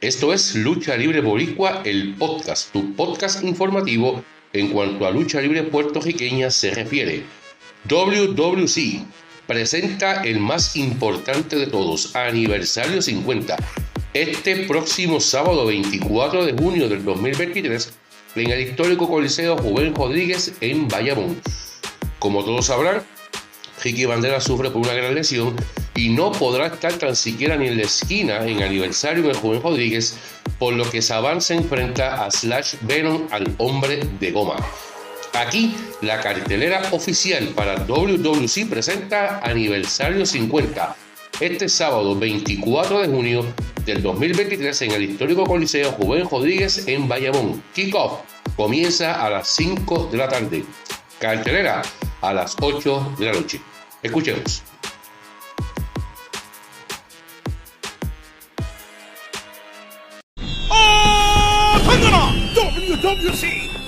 Esto es Lucha Libre Boricua, el podcast, tu podcast informativo en cuanto a lucha libre puertorriqueña se refiere. WWC presenta el más importante de todos, aniversario 50, este próximo sábado 24 de junio del 2023 en el histórico Coliseo Juven Rodríguez en Bayamón. Como todos sabrán, Ricky Bandera sufre por una gran lesión y no podrá estar tan siquiera ni en la esquina en aniversario del joven Rodríguez, por lo que Saban se enfrenta a Slash Venom al hombre de goma. Aquí, la cartelera oficial para WWC presenta aniversario 50, este sábado 24 de junio del 2023 en el histórico Coliseo Juven Rodríguez en Bayamón. Kickoff comienza a las 5 de la tarde. Cartelera a las 8 de la noche. Escuchemos.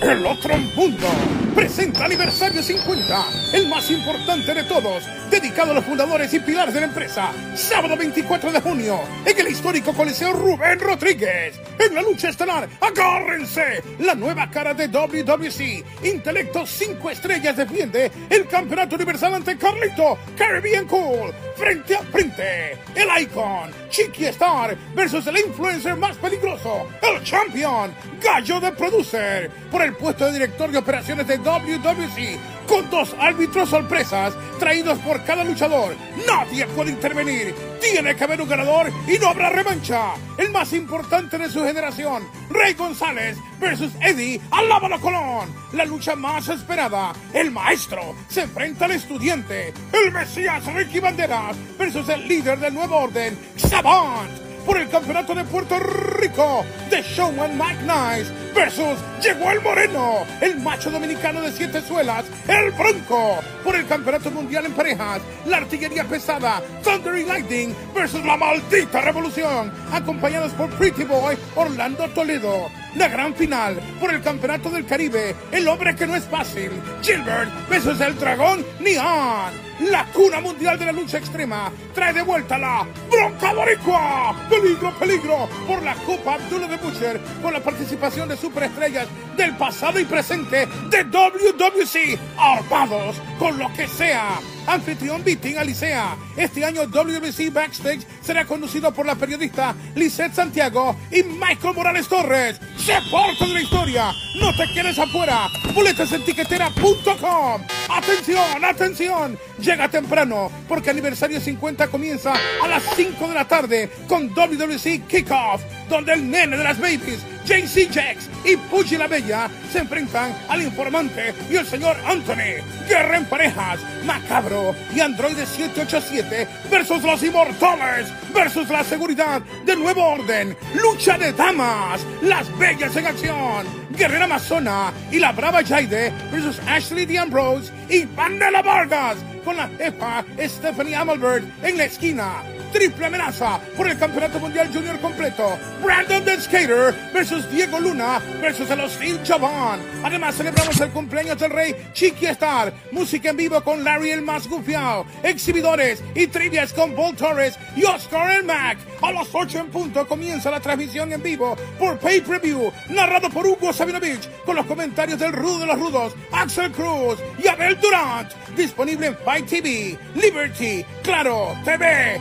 El otro mundo, presenta aniversario 50, el más importante de todos, dedicado a los fundadores y pilares de la empresa. Sábado 24 de junio, en el histórico Coliseo Rubén Rodríguez. En la lucha estelar, agárrense, la nueva cara de WWC, Intelecto 5 estrellas defiende el campeonato universal ante Carlito, Caribbean Cool, frente a frente. El Icon, Chiqui Star versus el influencer más peligroso, el Champion, Gallo de Producer, por el puesto de director de operaciones de WWC, con dos árbitros sorpresas traídos por cada luchador. Nadie puede intervenir. Tiene que haber un ganador y no habrá revancha. El más importante de su generación, Rey González versus Eddie Alábalo Colón. La lucha más esperada. El maestro se enfrenta al estudiante. El Mesías Ricky Banderas versus el líder del nuevo orden, Savant por el campeonato de Puerto Rico de Showman Mike Nice versus Llegó el Moreno, el macho dominicano de siete suelas, el Bronco, por el campeonato mundial en parejas, la artillería pesada, Thunder y Lightning versus la maldita revolución, acompañados por Pretty Boy Orlando Toledo. La gran final por el campeonato del Caribe, el hombre que no es fácil, Gilbert versus el dragón Neon. La cuna mundial de la lucha extrema trae de vuelta la Bronca Boricua. Peligro, peligro por la Copa Abdullah de Butcher con la participación de superestrellas del pasado y presente de WWC. Armados con lo que sea. Anfitrión Beating Alicea. Este año WBC Backstage será conducido por la periodista Lisette Santiago y Michael Morales Torres. Se parte de la historia. No te quedes afuera. Boletas. Atención, atención. Llega temprano porque aniversario 50 comienza a las 5 de la tarde con WWC Kickoff, donde el nene de las babies JC Jax y Pucci la Bella se enfrentan al informante y el señor Anthony. Guerra en parejas, Macabro y Android 787 versus los inmortales versus la seguridad de Nuevo Orden. Lucha de damas, las bellas en acción. Guerrera Amazona y la brava Jaide versus Ashley D. Ambrose y Vanilla Vargas con la jefa Stephanie Amelbert en la esquina triple amenaza por el Campeonato Mundial Junior completo. Brandon the Skater versus Diego Luna versus el Hostil Chaván. Además celebramos el cumpleaños del rey Chiqui Star. Música en vivo con Larry el más gufiao. Exhibidores y trivias con Paul Torres y Oscar el Mac. A las 8 en punto comienza la transmisión en vivo por Pay Per View, narrado por Hugo Sabinovich, con los comentarios del Rudo de los Rudos, Axel Cruz y Abel Durant. Disponible en Fight TV, Liberty, Claro, TV,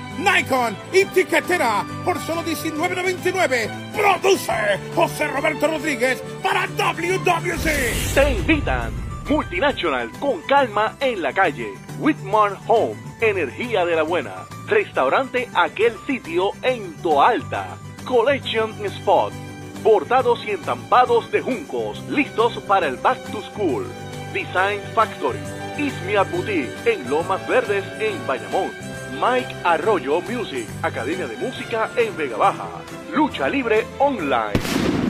Y Tiquetera por solo $19.99. Produce José Roberto Rodríguez para WWC. Te invitan Multinational con calma en la calle. Whitmar Home, energía de la buena. Restaurante Aquel Sitio en Toalta. Collection Spot. Bordados y entampados de juncos, listos para el Back to School. Design Factory. Ismia Boutique en Lomas Verdes en Bayamón. Mike Arroyo Music, Academia de Música en Vega Baja. Lucha Libre Online.